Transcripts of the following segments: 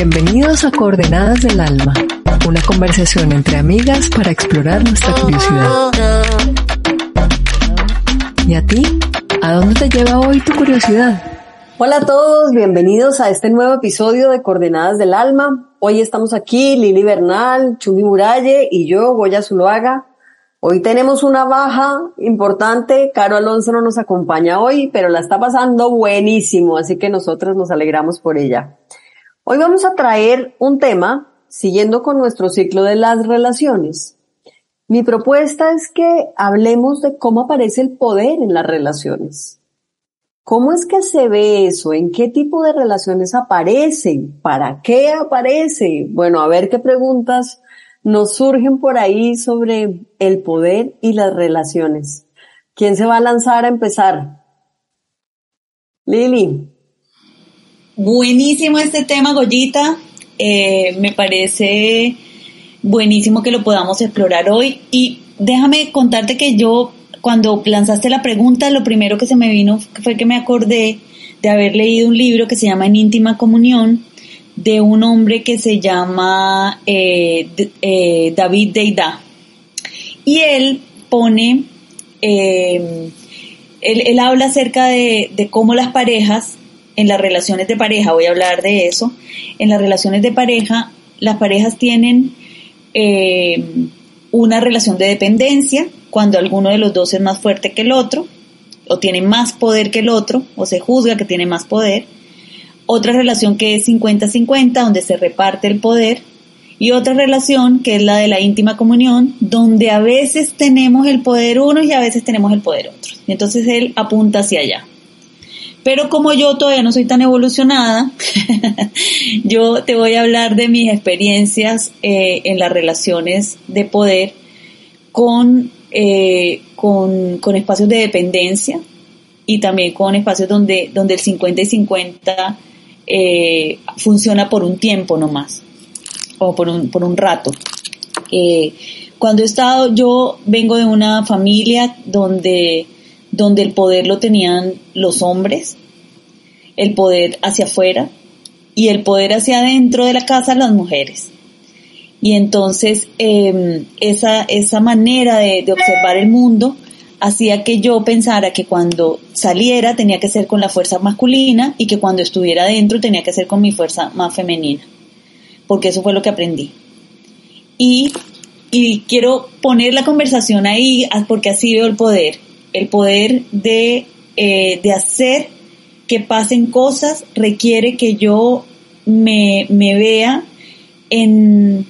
Bienvenidos a Coordenadas del Alma, una conversación entre amigas para explorar nuestra curiosidad. ¿Y a ti? ¿A dónde te lleva hoy tu curiosidad? Hola a todos, bienvenidos a este nuevo episodio de Coordenadas del Alma. Hoy estamos aquí, Lili Bernal, Chumi Muralle y yo, Goya Zuluaga. Hoy tenemos una baja importante, Caro Alonso no nos acompaña hoy, pero la está pasando buenísimo, así que nosotros nos alegramos por ella. Hoy vamos a traer un tema siguiendo con nuestro ciclo de las relaciones. Mi propuesta es que hablemos de cómo aparece el poder en las relaciones. ¿Cómo es que se ve eso? ¿En qué tipo de relaciones aparece? ¿Para qué aparece? Bueno, a ver qué preguntas nos surgen por ahí sobre el poder y las relaciones. ¿Quién se va a lanzar a empezar? Lili. Buenísimo este tema, Goyita. Eh, me parece buenísimo que lo podamos explorar hoy. Y déjame contarte que yo, cuando lanzaste la pregunta, lo primero que se me vino fue que me acordé de haber leído un libro que se llama En íntima comunión de un hombre que se llama eh, eh, David Deida. Y él pone, eh, él, habla acerca de cómo las parejas en las relaciones de pareja, voy a hablar de eso, en las relaciones de pareja, las parejas tienen eh, una relación de dependencia cuando alguno de los dos es más fuerte que el otro, o tiene más poder que el otro, o se juzga que tiene más poder. Otra relación que es 50-50, donde se reparte el poder. Y otra relación que es la de la íntima comunión, donde a veces tenemos el poder uno y a veces tenemos el poder otro. Entonces él apunta hacia allá. Pero como yo todavía no soy tan evolucionada, yo te voy a hablar de mis experiencias eh, en las relaciones de poder con, eh, con, con, espacios de dependencia y también con espacios donde, donde el 50 y 50 eh, funciona por un tiempo nomás o por un, por un rato. cuando he estado, yo vengo de una familia donde donde el poder lo tenían los hombres, el poder hacia afuera y el poder hacia adentro de la casa las mujeres. Y entonces eh, esa, esa manera de, de, observar el mundo hacía que yo pensara que cuando saliera tenía que ser con la fuerza masculina y que cuando estuviera adentro tenía que ser con mi fuerza más femenina, porque eso fue lo que aprendí. Y, y quiero poner la conversación ahí porque así veo el poder el poder de, eh, de, hacer que pasen cosas requiere que yo me, me vea en,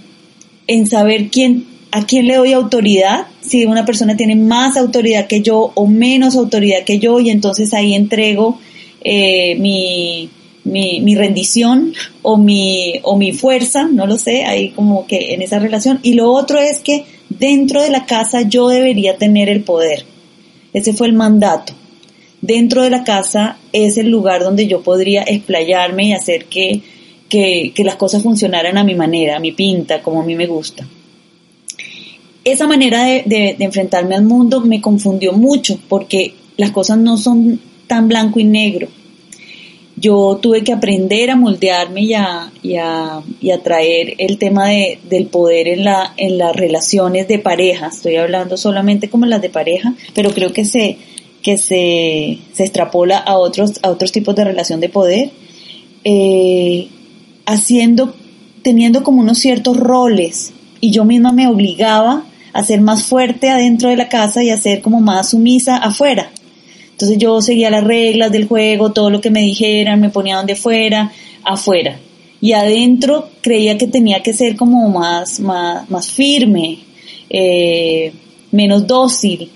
en, saber quién, a quién le doy autoridad, si una persona tiene más autoridad que yo o menos autoridad que yo, y entonces ahí entrego eh, mi, mi, mi, rendición o mi, o mi fuerza, no lo sé, ahí como que en esa relación. Y lo otro es que dentro de la casa yo debería tener el poder ese fue el mandato. Dentro de la casa es el lugar donde yo podría explayarme y hacer que, que, las cosas funcionaran a mi manera, a mi pinta, como a mí me gusta. Esa manera de enfrentarme al mundo me confundió mucho porque las cosas no son tan blanco y negro yo tuve que aprender a moldearme y a, y a, traer el tema de, del poder en, la, en las relaciones de pareja. Estoy hablando solamente como las de pareja, pero creo que se, que se, se extrapola a otros, a otros tipos de relación de poder, eh, haciendo, teniendo como unos ciertos roles y yo misma me obligaba a ser más fuerte adentro de la casa y a ser como más sumisa afuera. Entonces yo seguía las reglas del juego, todo lo que me dijeran, me ponía donde fuera, afuera. Y adentro creía que tenía que ser como más, más, más firme, eh, menos dócil.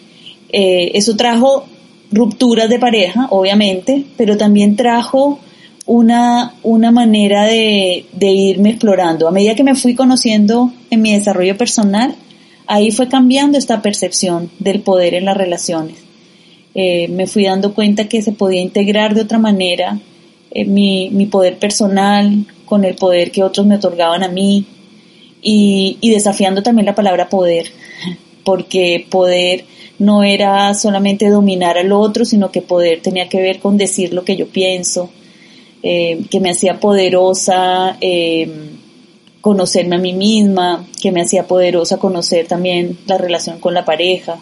Eh, eso trajo rupturas de pareja, obviamente, pero también trajo una, una manera de, de irme explorando. A medida que me fui conociendo en mi desarrollo personal, ahí fue cambiando esta percepción del poder en las relaciones. Eh, me fui dando cuenta que se podía integrar de otra manera eh, mi, mi, poder personal con el poder que otros me otorgaban a mí y, y desafiando también la palabra poder, porque poder no era solamente dominar al otro, sino que poder tenía que ver con decir lo que yo pienso, eh, que me hacía poderosa eh, conocerme a mí misma, que me hacía poderosa conocer también la relación con la pareja.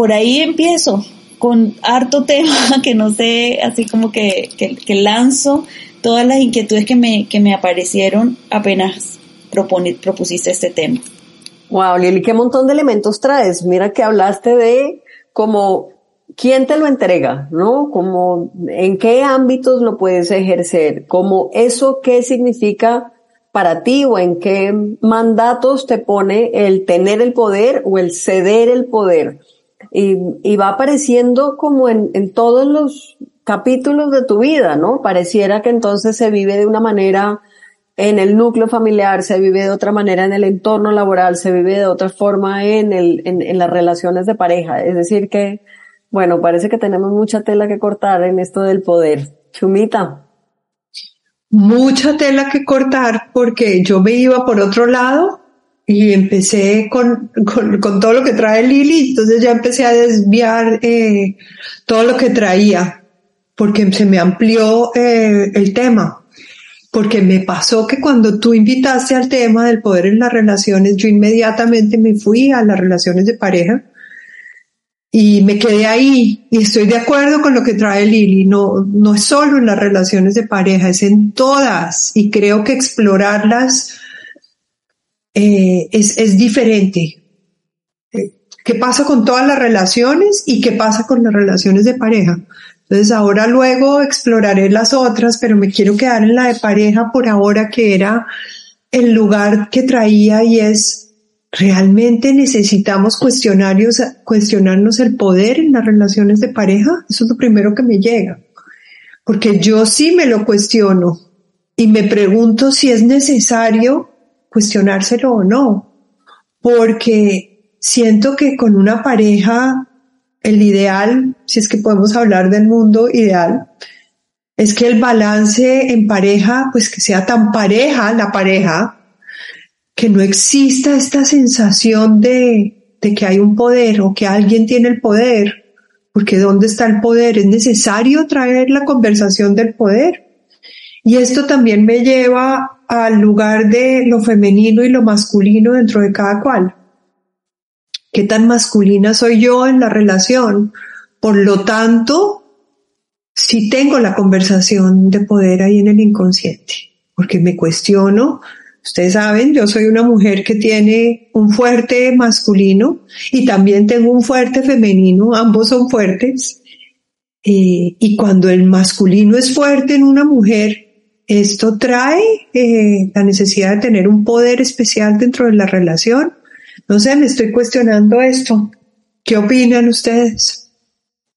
Por ahí empiezo con harto tema que no sé, así como que, que, lanzo todas las inquietudes que me, que me aparecieron apenas propusiste este tema. Wow, Lili, qué montón de elementos traes. Mira que hablaste de como quién te lo entrega, ¿no? Como en qué ámbitos lo puedes ejercer, como eso qué significa para ti o en qué mandatos te pone el tener el poder o el ceder el poder. Y, va apareciendo como en, todos los capítulos de tu vida, ¿no? Pareciera que entonces se vive de una manera en el núcleo familiar, se vive de otra manera en el entorno laboral, se vive de otra forma en, el, en las relaciones de pareja. Es decir que, bueno, parece que tenemos mucha tela que cortar en esto del poder. Chumita mucha tela que cortar porque yo me iba por otro lado y empecé con, con, con todo lo que trae Lili, entonces ya empecé a desviar eh, todo lo que traía porque se me amplió eh, el tema. Porque me pasó que cuando tú invitaste al tema del poder en las relaciones, yo inmediatamente me fui a las relaciones de pareja y me quedé ahí y estoy de acuerdo con lo que trae Lili. No, no es solo en las relaciones de pareja, es en todas y creo que explorarlas eh, es, es diferente. Eh, ¿Qué pasa con todas las relaciones y qué pasa con las relaciones de pareja? Entonces ahora luego exploraré las otras, pero me quiero quedar en la de pareja por ahora que era el lugar que traía y es ¿Realmente necesitamos cuestionarios, cuestionarnos el poder en las relaciones de pareja? Eso es lo primero que me llega. Porque yo sí me lo cuestiono y me pregunto si es necesario cuestionárselo o no. Porque siento que con una pareja, el ideal, si es que podemos hablar del mundo ideal, es que el balance en pareja, pues que sea tan pareja la pareja, que no exista esta sensación de, de que hay un poder o que alguien tiene el poder, porque ¿dónde está el poder? Es necesario traer la conversación del poder. Y esto también me lleva al lugar de lo femenino y lo masculino dentro de cada cual. ¿Qué tan masculina soy yo en la relación? Por lo tanto, si tengo la conversación de poder ahí en el inconsciente, porque me cuestiono Ustedes saben, yo soy una mujer que tiene un fuerte masculino y también tengo un fuerte femenino, ambos son fuertes. Eh, y cuando el masculino es fuerte en una mujer, esto trae eh, la necesidad de tener un poder especial dentro de la relación. No sé, me estoy cuestionando esto. ¿Qué opinan ustedes?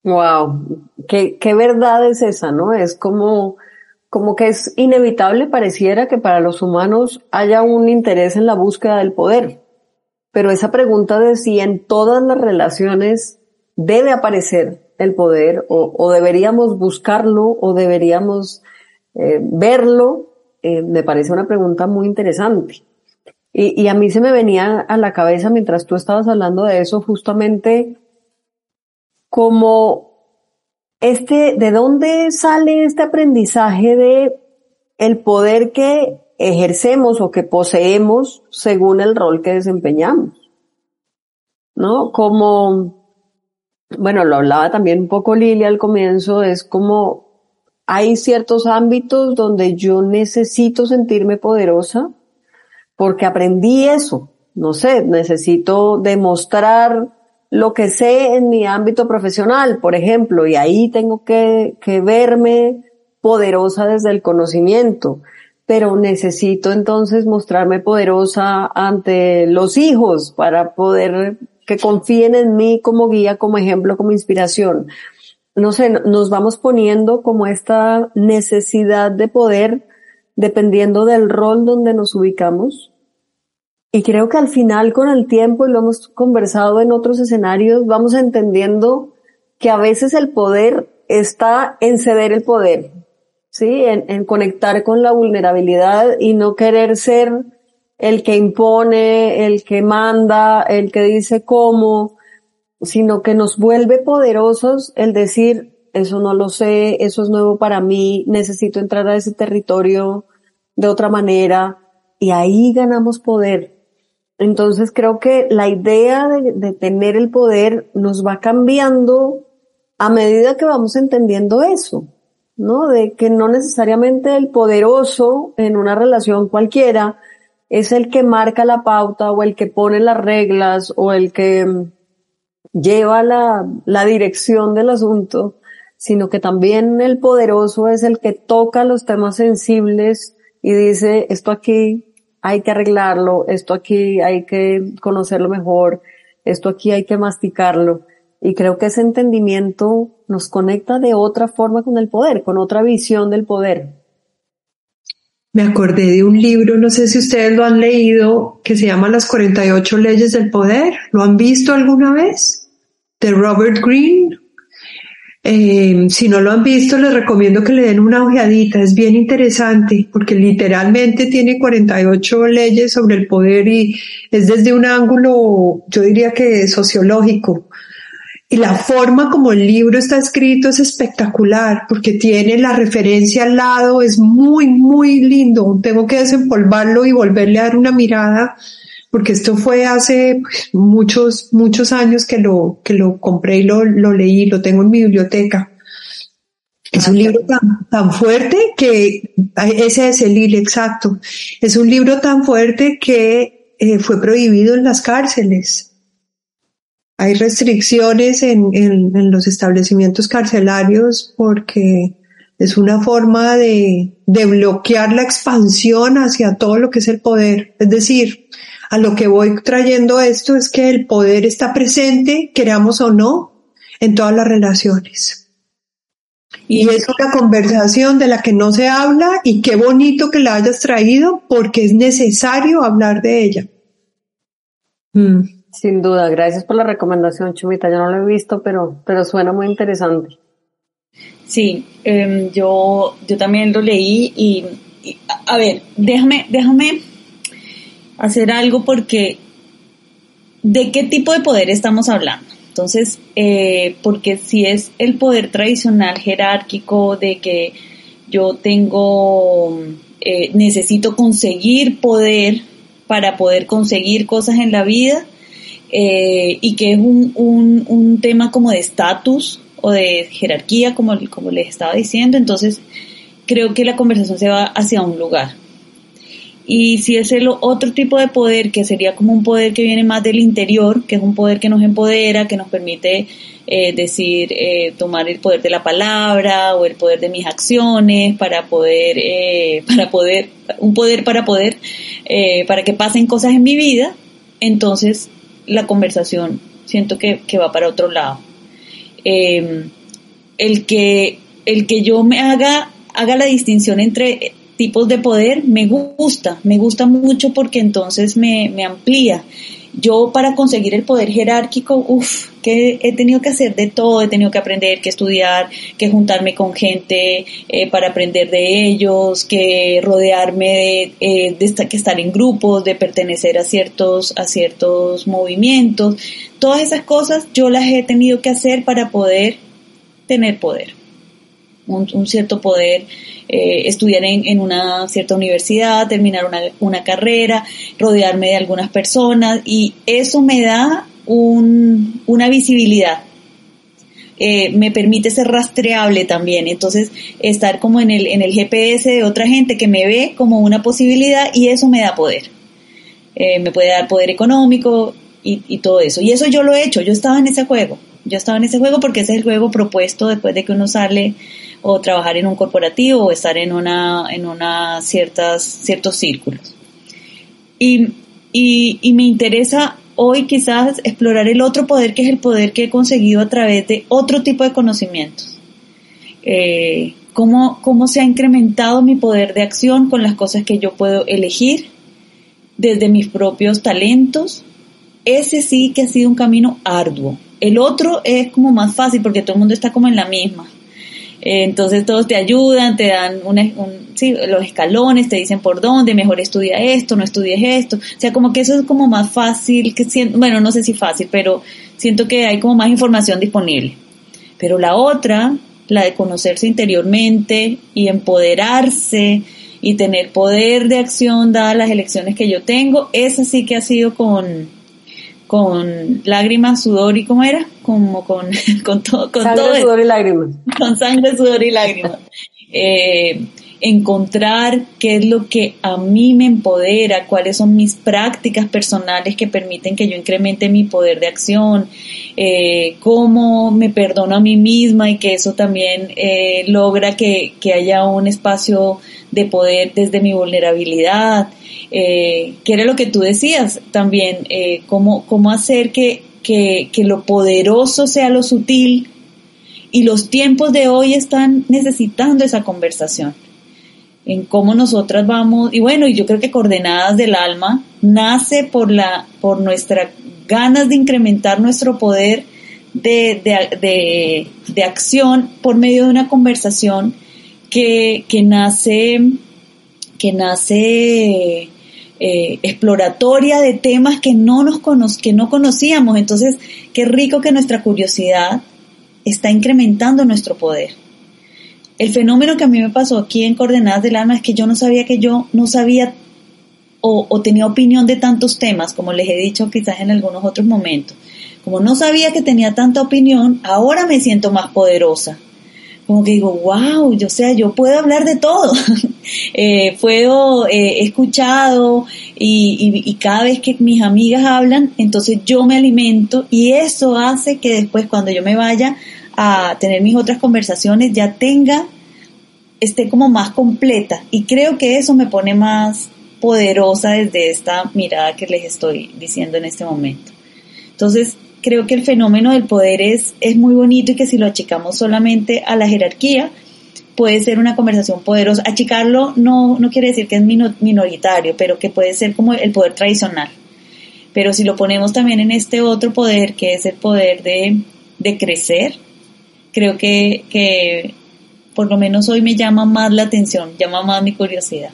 Wow, qué, verdad es esa, ¿no? Es como como que es inevitable, pareciera que para los humanos haya un interés en la búsqueda del poder. Pero esa pregunta de si en todas las relaciones debe aparecer el poder o, deberíamos buscarlo o deberíamos eh, verlo, eh, me parece una pregunta muy interesante. Y, a mí se me venía a la cabeza mientras tú estabas hablando de eso justamente como este, ¿de dónde sale este aprendizaje de el poder que ejercemos o que poseemos según el rol que desempeñamos? ¿No? Como, bueno, lo hablaba también un poco Lilia al comienzo, es como hay ciertos ámbitos donde yo necesito sentirme poderosa porque aprendí eso. No sé, necesito demostrar lo que sé en mi ámbito profesional, por ejemplo, y ahí tengo que, que verme poderosa desde el conocimiento, pero necesito entonces mostrarme poderosa ante los hijos para poder que confíen en mí como guía, como ejemplo, como inspiración. No sé, nos vamos poniendo como esta necesidad de poder dependiendo del rol donde nos ubicamos. Y creo que al final con el tiempo, y lo hemos conversado en otros escenarios, vamos entendiendo que a veces el poder está en ceder el poder, ¿sí? En, en conectar con la vulnerabilidad y no querer ser el que impone, el que manda, el que dice cómo, sino que nos vuelve poderosos el decir, eso no lo sé, eso es nuevo para mí, necesito entrar a ese territorio de otra manera y ahí ganamos poder. Entonces creo que la idea de, tener el poder nos va cambiando a medida que vamos entendiendo eso, ¿no? De que no necesariamente el poderoso en una relación cualquiera es el que marca la pauta o el que pone las reglas o el que lleva la, la dirección del asunto, sino que también el poderoso es el que toca los temas sensibles y dice, esto aquí hay que arreglarlo, esto aquí hay que conocerlo mejor, esto aquí hay que masticarlo. Y creo que ese entendimiento nos conecta de otra forma con el poder, con otra visión del poder. Me acordé de un libro, no sé si ustedes lo han leído, que se llama Las 48 leyes del poder. ¿Lo han visto alguna vez? De Robert Greene. Eh, si no lo han visto, les recomiendo que le den una ojeadita. Es bien interesante porque literalmente tiene 48 leyes sobre el poder y es desde un ángulo, yo diría que sociológico. Y la forma como el libro está escrito es espectacular porque tiene la referencia al lado, es muy, muy lindo. Tengo que desempolvarlo y volverle a dar una mirada porque esto fue hace pues, muchos, muchos años que lo, que lo compré y lo, lo leí, lo tengo en mi biblioteca. Es un libro tan, tan fuerte que, ese es el Lili, exacto. Es un libro tan fuerte que eh, fue prohibido en las cárceles hay restricciones en, en, en, los establecimientos carcelarios porque es una forma de, de bloquear la expansión hacia todo lo que es el poder. Es decir, a lo que voy trayendo esto es que el poder está presente, queramos o no, en todas las relaciones. Y es una conversación de la que no se habla y qué bonito que la hayas traído porque es necesario hablar de ella. Mm. Sin duda, gracias por la recomendación, Chumita. Yo no lo he visto, pero, pero suena muy interesante. Sí, eh, yo, yo también lo leí y, y, a ver, déjame, déjame hacer algo porque ¿de qué tipo de poder estamos hablando? Entonces, eh, porque si es el poder tradicional jerárquico de que yo tengo, eh, necesito conseguir poder para poder conseguir cosas en la vida, eh, y que es un, un, tema como de estatus o de jerarquía, como, como les estaba diciendo, entonces creo que la conversación se va hacia un lugar. Y si es el otro tipo de poder, que sería como un poder que viene más del interior, que es un poder que nos empodera, que nos permite eh, decir, eh, tomar el poder de la palabra o el poder de mis acciones para poder, eh, para poder, un poder para poder, eh, para que pasen cosas en mi vida, entonces la conversación siento que, que va para otro lado. Eh, el, que, el que yo me haga, haga la distinción entre tipos de poder me gusta, me gusta mucho porque entonces me, me amplía yo para conseguir el poder jerárquico, uff, que he tenido que hacer de todo, he tenido que aprender, que estudiar, que juntarme con gente eh, para aprender de ellos, que rodearme de, eh, de que estar en grupos, de pertenecer a ciertos, a ciertos movimientos. Todas esas cosas yo las he tenido que hacer para poder tener poder un, cierto poder, eh, estudiar en, en, una cierta universidad, terminar una, una, carrera, rodearme de algunas personas y eso me da un, una visibilidad. Eh, me permite ser rastreable también, entonces estar como en el, en el GPS de otra gente que me ve como una posibilidad y eso me da poder. Eh, me puede dar poder económico y, y todo eso. Y eso yo lo he hecho, yo estaba en ese juego, yo estaba en ese juego porque ese es el juego propuesto después de que uno sale o trabajar en un corporativo o estar en una, en una ciertas, ciertos círculos. Y, y, me interesa hoy quizás explorar el otro poder que es el poder que he conseguido a través de otro tipo de conocimientos. Eh, cómo, cómo se ha incrementado mi poder de acción con las cosas que yo puedo elegir desde mis propios talentos. Ese sí que ha sido un camino arduo. El otro es como más fácil porque todo el mundo está como en la misma. Eh, entonces todos te ayudan, te dan un, sí, los escalones, te dicen por dónde, mejor estudia esto, no estudies esto. O sea, como que eso es como más fácil, que bueno, no sé si fácil, pero siento que hay como más información disponible. Pero la otra, la de conocerse interiormente y empoderarse y tener poder de acción dadas las elecciones que yo tengo, esa sí que ha sido con, con lágrimas, sudor y cómo era, como con, con todo, con sangre, sudor y lágrimas. Con sangre, sudor y lágrimas. Eh, encontrar qué es lo que a mí me empodera, cuáles son mis prácticas personales que permiten que yo incremente mi poder de acción, eh, cómo me perdono a mí misma y que eso también eh, logra que, que, haya un espacio de poder desde mi vulnerabilidad, eh, que era lo que tú decías también, eh, cómo, cómo hacer que, que, que lo poderoso sea lo sutil y los tiempos de hoy están necesitando esa conversación en cómo nosotras vamos, y bueno, y yo creo que Coordenadas del Alma nace por la, por nuestra ganas de incrementar nuestro poder de, de, de, acción por medio de una conversación que, que nace, que nace eh, exploratoria de temas que no nos cono que no conocíamos. Entonces, qué rico que nuestra curiosidad está incrementando nuestro poder. El fenómeno que a mí me pasó aquí en Coordenadas del Alma es que yo no sabía que yo no sabía o, tenía opinión de tantos temas, como les he dicho quizás en algunos otros momentos. Como no sabía que tenía tanta opinión, ahora me siento más poderosa. Como que digo, wow, yo sea, yo puedo hablar de todo. eh, puedo, eh, escuchado y, y, y cada vez que mis amigas hablan, entonces yo me alimento y eso hace que después cuando yo me vaya a tener mis otras conversaciones ya tenga, esté como más completa. Y creo que eso me pone más poderosa desde esta mirada que les estoy diciendo en este momento. Entonces, creo que el fenómeno del poder es, es muy bonito y que si lo achicamos solamente a la jerarquía, puede ser una conversación poderosa. Achicarlo no, no quiere decir que es minoritario, pero que puede ser como el poder tradicional. Pero si lo ponemos también en este otro poder, que es el poder de, de crecer, creo que, que por lo menos hoy me llama más la atención, llama más mi curiosidad.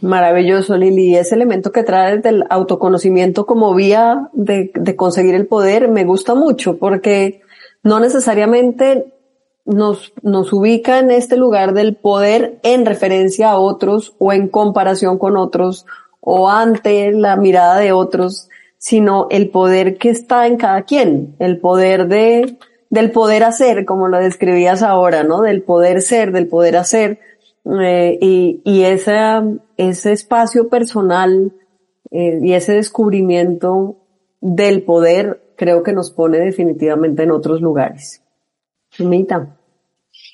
Maravilloso, Lili. Ese elemento que trae del autoconocimiento como vía de, de, conseguir el poder me gusta mucho porque no necesariamente nos, nos ubica en este lugar del poder en referencia a otros o en comparación con otros o ante la mirada de otros, sino el poder que está en cada quien, el poder de del poder hacer, como lo describías ahora, ¿no? Del poder ser, del poder hacer, eh, y, ese, espacio personal eh, y ese descubrimiento del poder creo que nos pone definitivamente en otros lugares.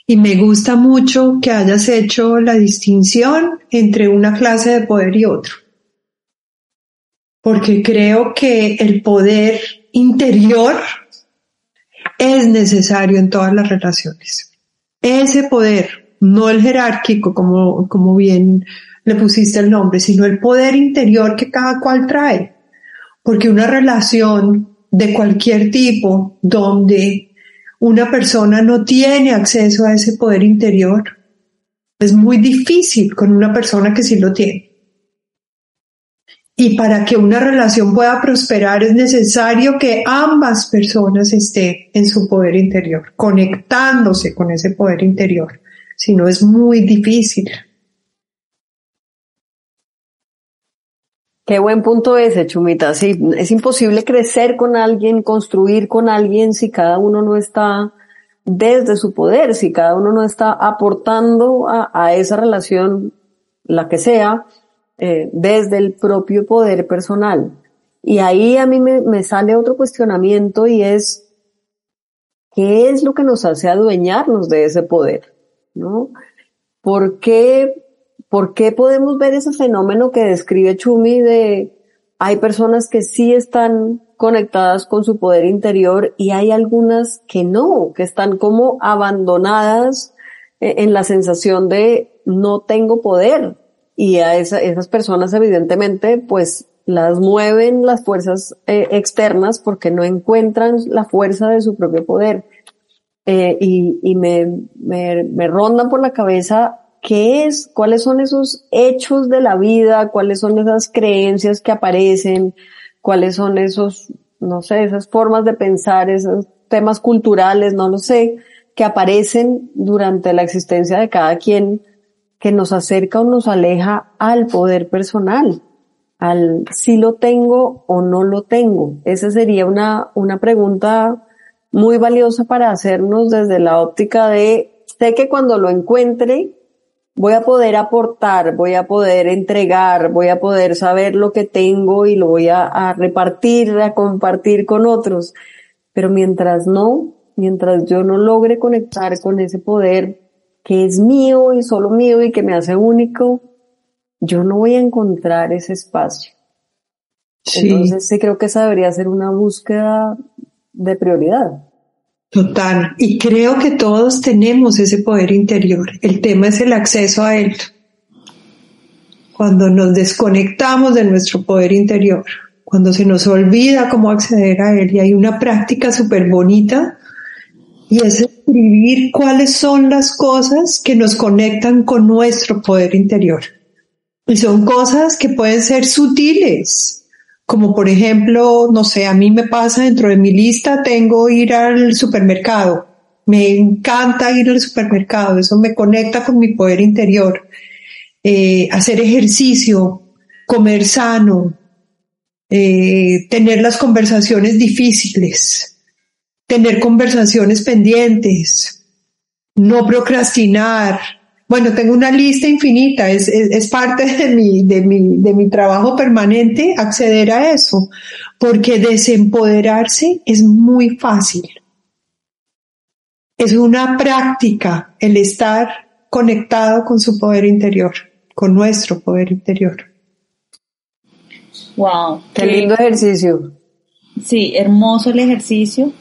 Y me gusta mucho que hayas hecho la distinción entre una clase de poder y otro. Porque creo que el poder interior es necesario en todas las relaciones. Ese poder, no el jerárquico, como, como bien le pusiste el nombre, sino el poder interior que cada cual trae. Porque una relación de cualquier tipo donde una persona no tiene acceso a ese poder interior, es muy difícil con una persona que sí lo tiene. Y para que una relación pueda prosperar es necesario que ambas personas estén en su poder interior, conectándose con ese poder interior. Si no es muy difícil. Qué buen punto ese, Chumita. Sí, es imposible crecer con alguien, construir con alguien si cada uno no está desde su poder, si cada uno no está aportando a, a esa relación, la que sea, eh, desde el propio poder personal. Y ahí a mí me, me sale otro cuestionamiento y es, ¿qué es lo que nos hace adueñarnos de ese poder? ¿No? ¿Por qué, por qué podemos ver ese fenómeno que describe Chumi de, hay personas que sí están conectadas con su poder interior y hay algunas que no, que están como abandonadas eh, en la sensación de no tengo poder. Y a esas personas evidentemente pues las mueven las fuerzas eh, externas porque no encuentran la fuerza de su propio poder. Eh, y, y me, me, me rondan por la cabeza qué es, cuáles son esos hechos de la vida, cuáles son esas creencias que aparecen, cuáles son esos, no sé, esas formas de pensar, esos temas culturales, no lo sé, que aparecen durante la existencia de cada quien que nos acerca o nos aleja al poder personal al si lo tengo o no lo tengo? Esa sería una, una pregunta muy valiosa para hacernos desde la óptica de, sé que cuando lo encuentre, voy a poder aportar, voy a poder entregar, voy a poder saber lo que tengo y lo voy a, a repartir, a compartir con otros. Pero mientras no, mientras yo no logre conectar con ese poder que es mío y solo mío y que me hace único, yo no voy a encontrar ese espacio. Entonces sí creo que esa debería ser una búsqueda de prioridad. Total. Y creo que todos tenemos ese poder interior. El tema es el acceso a él. Cuando nos desconectamos de nuestro poder interior, cuando se nos olvida cómo acceder a él y hay una práctica súper bonita y es escribir cuáles son las cosas que nos conectan con nuestro poder interior. Y son cosas que pueden ser sutiles, como por ejemplo, no sé, a mí me pasa dentro de mi lista, tengo ir al supermercado. Me encanta ir al supermercado, eso me conecta con mi poder interior. Eh, hacer ejercicio, comer sano, eh, tener las conversaciones difíciles, tener conversaciones pendientes, no procrastinar, bueno, tengo una lista infinita, es, es, parte de mi, de, mi, de mi trabajo permanente acceder a eso, porque desempoderarse es muy fácil. Es una práctica el estar conectado con su poder interior, con nuestro poder interior. Wow, qué, lindo ejercicio. Sí, hermoso el ejercicio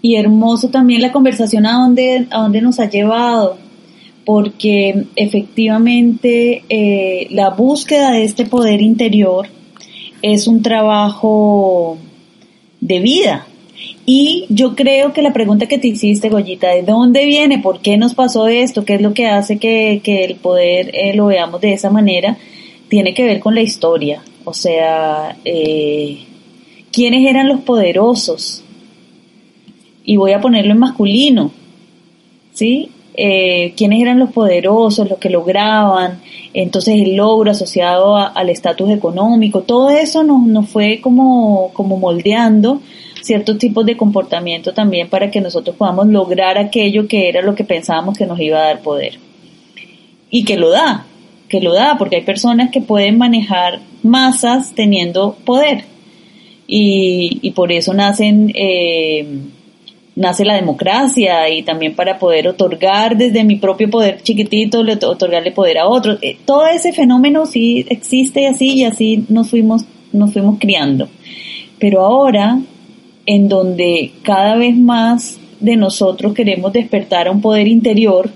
y hermoso también la conversación a dónde, a dónde nos ha llevado porque efectivamente eh, la búsqueda de este poder interior es un trabajo de vida. Y yo creo que la pregunta que te hiciste, Goyita, ¿de dónde viene? ¿Por qué nos pasó esto? ¿Qué es lo que hace que, el poder eh, lo veamos de esa manera? Tiene que ver con la historia. O sea, eh, ¿quiénes eran los poderosos? Y voy a ponerlo en masculino. ¿Sí? eh, quiénes eran los poderosos, los que lograban, entonces el logro asociado al estatus económico, todo eso nos, nos fue como, como moldeando ciertos tipos de comportamiento también para que nosotros podamos lograr aquello que era lo que pensábamos que nos iba a dar poder. Y que lo da, que lo da, porque hay personas que pueden manejar masas teniendo poder. Y, y por eso nacen eh, nace la democracia y también para poder otorgar desde mi propio poder chiquitito, otorgarle poder a otros. Eh, todo ese fenómeno sí existe así y así nos fuimos, nos fuimos criando. Pero ahora, en donde cada vez más de nosotros queremos despertar a un poder interior,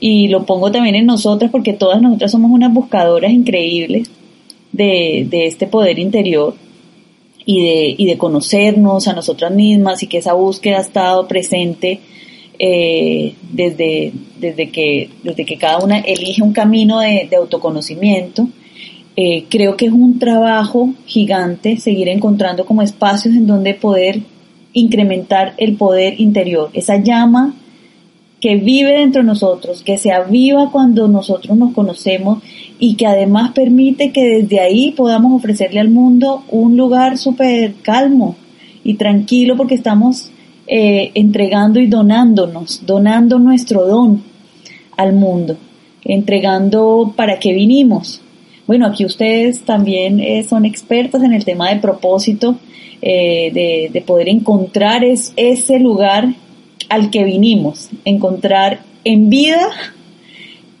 y lo pongo también en nosotras porque todas nosotras somos unas buscadoras increíbles de, de este poder interior, y de, y de conocernos a nosotras mismas y que esa búsqueda ha estado presente eh, desde, desde, que, desde que cada una elige un camino de, autoconocimiento. Eh, creo que es un trabajo gigante seguir encontrando como espacios en donde poder incrementar el poder interior, esa llama que vive dentro de nosotros, que se aviva cuando nosotros nos conocemos y que además permite que desde ahí podamos ofrecerle al mundo un lugar súper calmo y tranquilo porque estamos eh, entregando y donándonos, donando nuestro don al mundo, entregando para qué vinimos. Bueno, aquí ustedes también eh, son expertos en el tema de propósito, eh, de, de, poder encontrar es, ese lugar al que vinimos, encontrar en vida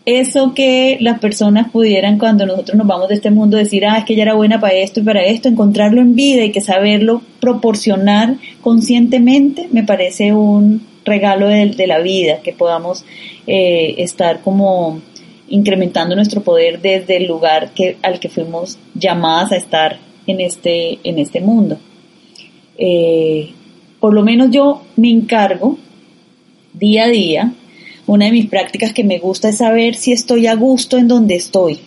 eso que las personas pudieran cuando nosotros nos vamos de este mundo decir, ah, es que ella era buena para esto y para esto, encontrarlo en vida y que saberlo proporcionar conscientemente me parece un regalo de, la vida, que podamos eh, estar como incrementando nuestro poder desde el lugar que, al que fuimos llamadas a estar en este, en este mundo. Eh, por lo menos yo me encargo día a día una de mis prácticas que me gusta es saber si estoy a gusto en donde estoy.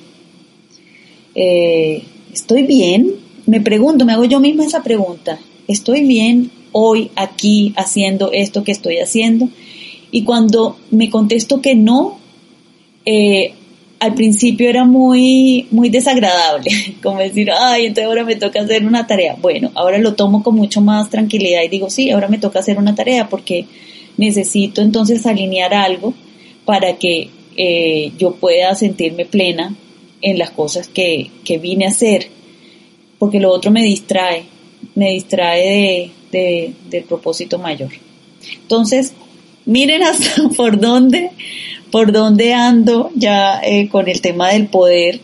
Eh, ¿Estoy bien? Me pregunto, me hago yo misma esa pregunta. ¿Estoy bien hoy aquí haciendo esto que estoy haciendo? Y cuando me contesto que no, eh, al principio era muy, muy desagradable, como decir, ay, entonces ahora me toca hacer una tarea. Bueno, ahora lo tomo con mucho más tranquilidad y digo, sí, ahora me toca hacer una tarea porque necesito entonces alinear algo para que eh, yo pueda sentirme plena en las cosas que, que, vine a hacer, porque lo otro me distrae, me distrae de, del propósito mayor. Entonces, miren hasta por dónde, por dónde ando ya eh, con el tema del poder,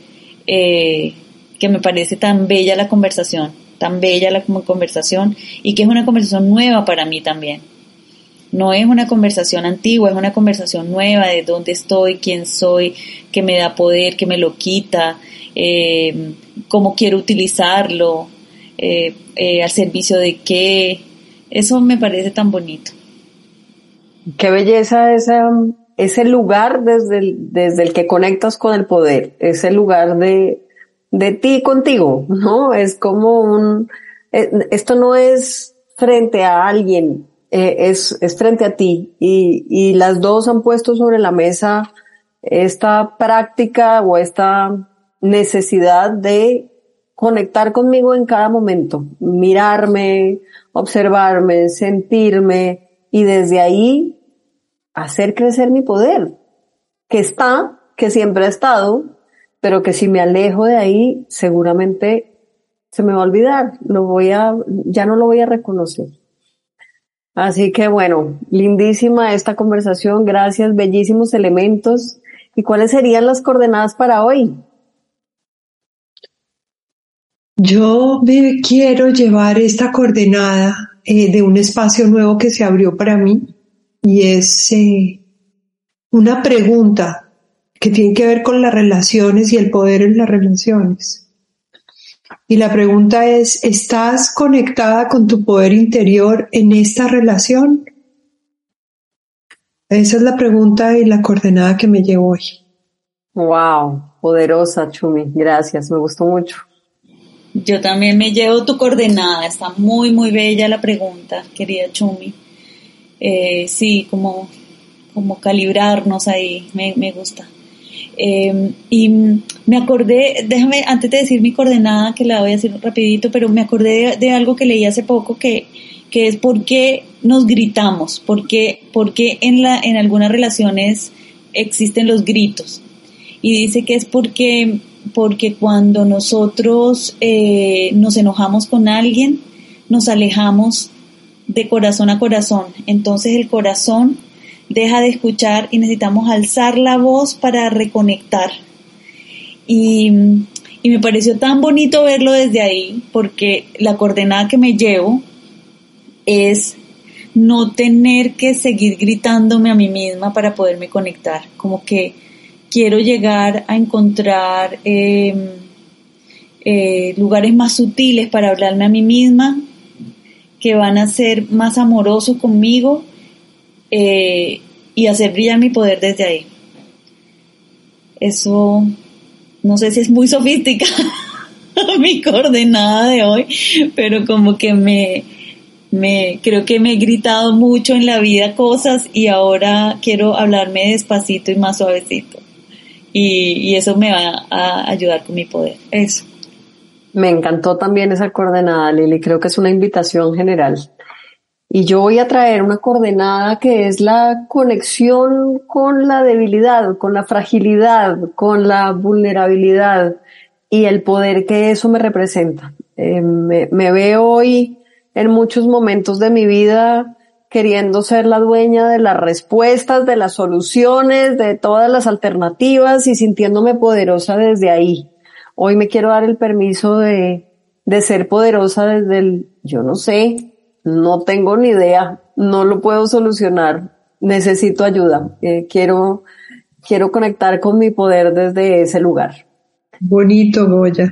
eh, que me parece tan bella la conversación, tan bella la conversación y que es una conversación nueva para mí también no es una conversación antigua, es una conversación nueva de dónde estoy, quién soy, qué me da poder, qué me lo quita, eh, cómo quiero utilizarlo, eh, eh, al servicio de qué. Eso me parece tan bonito. Qué belleza esa, ese lugar desde el, desde el que conectas con el poder, ese lugar de, de ti contigo, ¿no? Es como un, esto no es frente a alguien, eh, es, es frente a ti y, y las dos han puesto sobre la mesa esta práctica o esta necesidad de conectar conmigo en cada momento, mirarme, observarme, sentirme y desde ahí hacer crecer mi poder, que está, que siempre ha estado, pero que si me alejo de ahí, seguramente se me va a olvidar, lo voy a, ya no lo voy a reconocer. Así que bueno, lindísima esta conversación, gracias, bellísimos elementos. ¿Y cuáles serían las coordenadas para hoy? Yo me quiero llevar esta coordenada eh, de un espacio nuevo que se abrió para mí y es eh, una pregunta que tiene que ver con las relaciones y el poder en las relaciones. Y la pregunta es, ¿estás conectada con tu poder interior en esta relación? Esa es la pregunta y la coordenada que me llevo hoy. Wow, poderosa, Chumi. Gracias, me gustó mucho. Yo también me llevo tu coordenada. Está muy, muy bella la pregunta, querida Chumi. Eh, sí, como, como calibrarnos ahí, me, me gusta. Eh, y me acordé, déjame, antes de decir mi coordenada, que la voy a decir rapidito, pero me acordé de, algo que leí hace poco que, que es por qué nos gritamos, por qué, en, la, en algunas relaciones existen los gritos. Y dice que es porque, porque cuando nosotros eh, nos enojamos con alguien, nos alejamos de corazón a corazón. Entonces el corazón deja de escuchar y necesitamos alzar la voz para reconectar. Y, me pareció tan bonito verlo desde ahí, porque la coordenada que me llevo es no tener que seguir gritándome a mí misma para poderme conectar. Como que quiero llegar a encontrar em, eh, lugares más sutiles para hablarme a mí misma, que van a ser más amorosos conmigo eh, y hacer brillar mi poder desde ahí. Eso, no sé si es muy sofisticada mi coordenada de hoy, pero como que me, me, creo que me he gritado mucho en la vida cosas y ahora quiero hablarme despacito y más suavecito. Y, eso me va a ayudar con mi poder. Eso. Me encantó también esa coordenada, Lili. Creo que es una invitación general y yo voy a traer una coordenada que es la conexión con la debilidad, con la fragilidad, con la vulnerabilidad y el poder que eso me representa. Eh, me, veo hoy en muchos momentos de mi vida queriendo ser la dueña de las respuestas, de las soluciones, de todas las alternativas y sintiéndome poderosa desde ahí. Hoy me quiero dar el permiso de, de ser poderosa desde el, yo no sé, no tengo ni idea, no lo puedo solucionar, necesito ayuda, eh, quiero, quiero conectar con mi poder desde ese lugar. Bonito, Goya.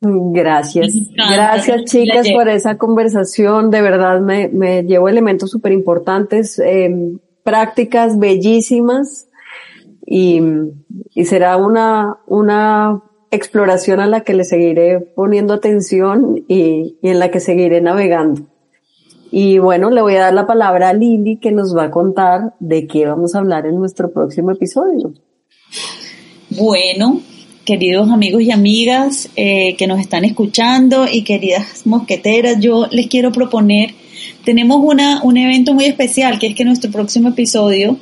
Gracias. Gracias, chicas, por esa conversación. De verdad, me, me llevo elementos súper importantes, eh, prácticas bellísimas y, y será una, una exploración a la que le seguiré poniendo atención y, y en la que seguiré navegando. Y bueno, le voy a dar la palabra a Lili que nos va a contar de qué vamos a hablar en nuestro próximo episodio. Bueno, queridos amigos y amigas eh, que nos están escuchando y queridas mosqueteras, yo les quiero proponer, tenemos una, un evento muy especial, que es que nuestro próximo episodio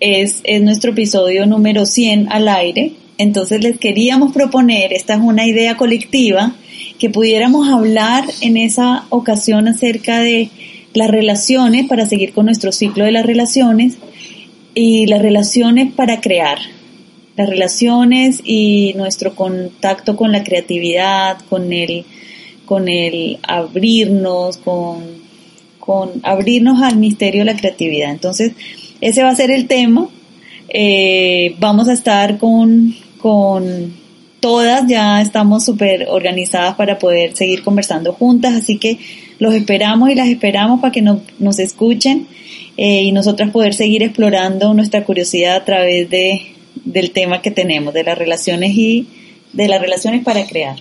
es, es nuestro episodio número 100 al aire. Entonces les queríamos proponer, esta es una idea colectiva, que pudiéramos hablar en esa ocasión acerca de las relaciones, para seguir con nuestro ciclo de las relaciones, y las relaciones para crear, las relaciones y nuestro contacto con la creatividad, con el, con el abrirnos, con, con abrirnos al misterio de la creatividad. Entonces, ese va a ser el tema. Eh, vamos a estar con, con todas, ya estamos súper organizadas para poder seguir conversando juntas, así que los esperamos y las esperamos para que nos, nos escuchen eh, y nosotras poder seguir explorando nuestra curiosidad a través de, del tema que tenemos, de las relaciones y de las relaciones para crear.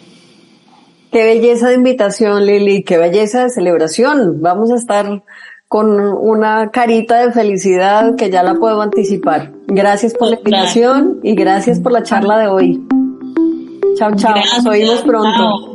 Qué belleza de invitación, Lili, qué belleza de celebración. Vamos a estar con una carita de felicidad que ya la puedo anticipar. Gracias por la invitación y gracias por la charla de hoy. Chao, chao. Nos oímos pronto. Chao.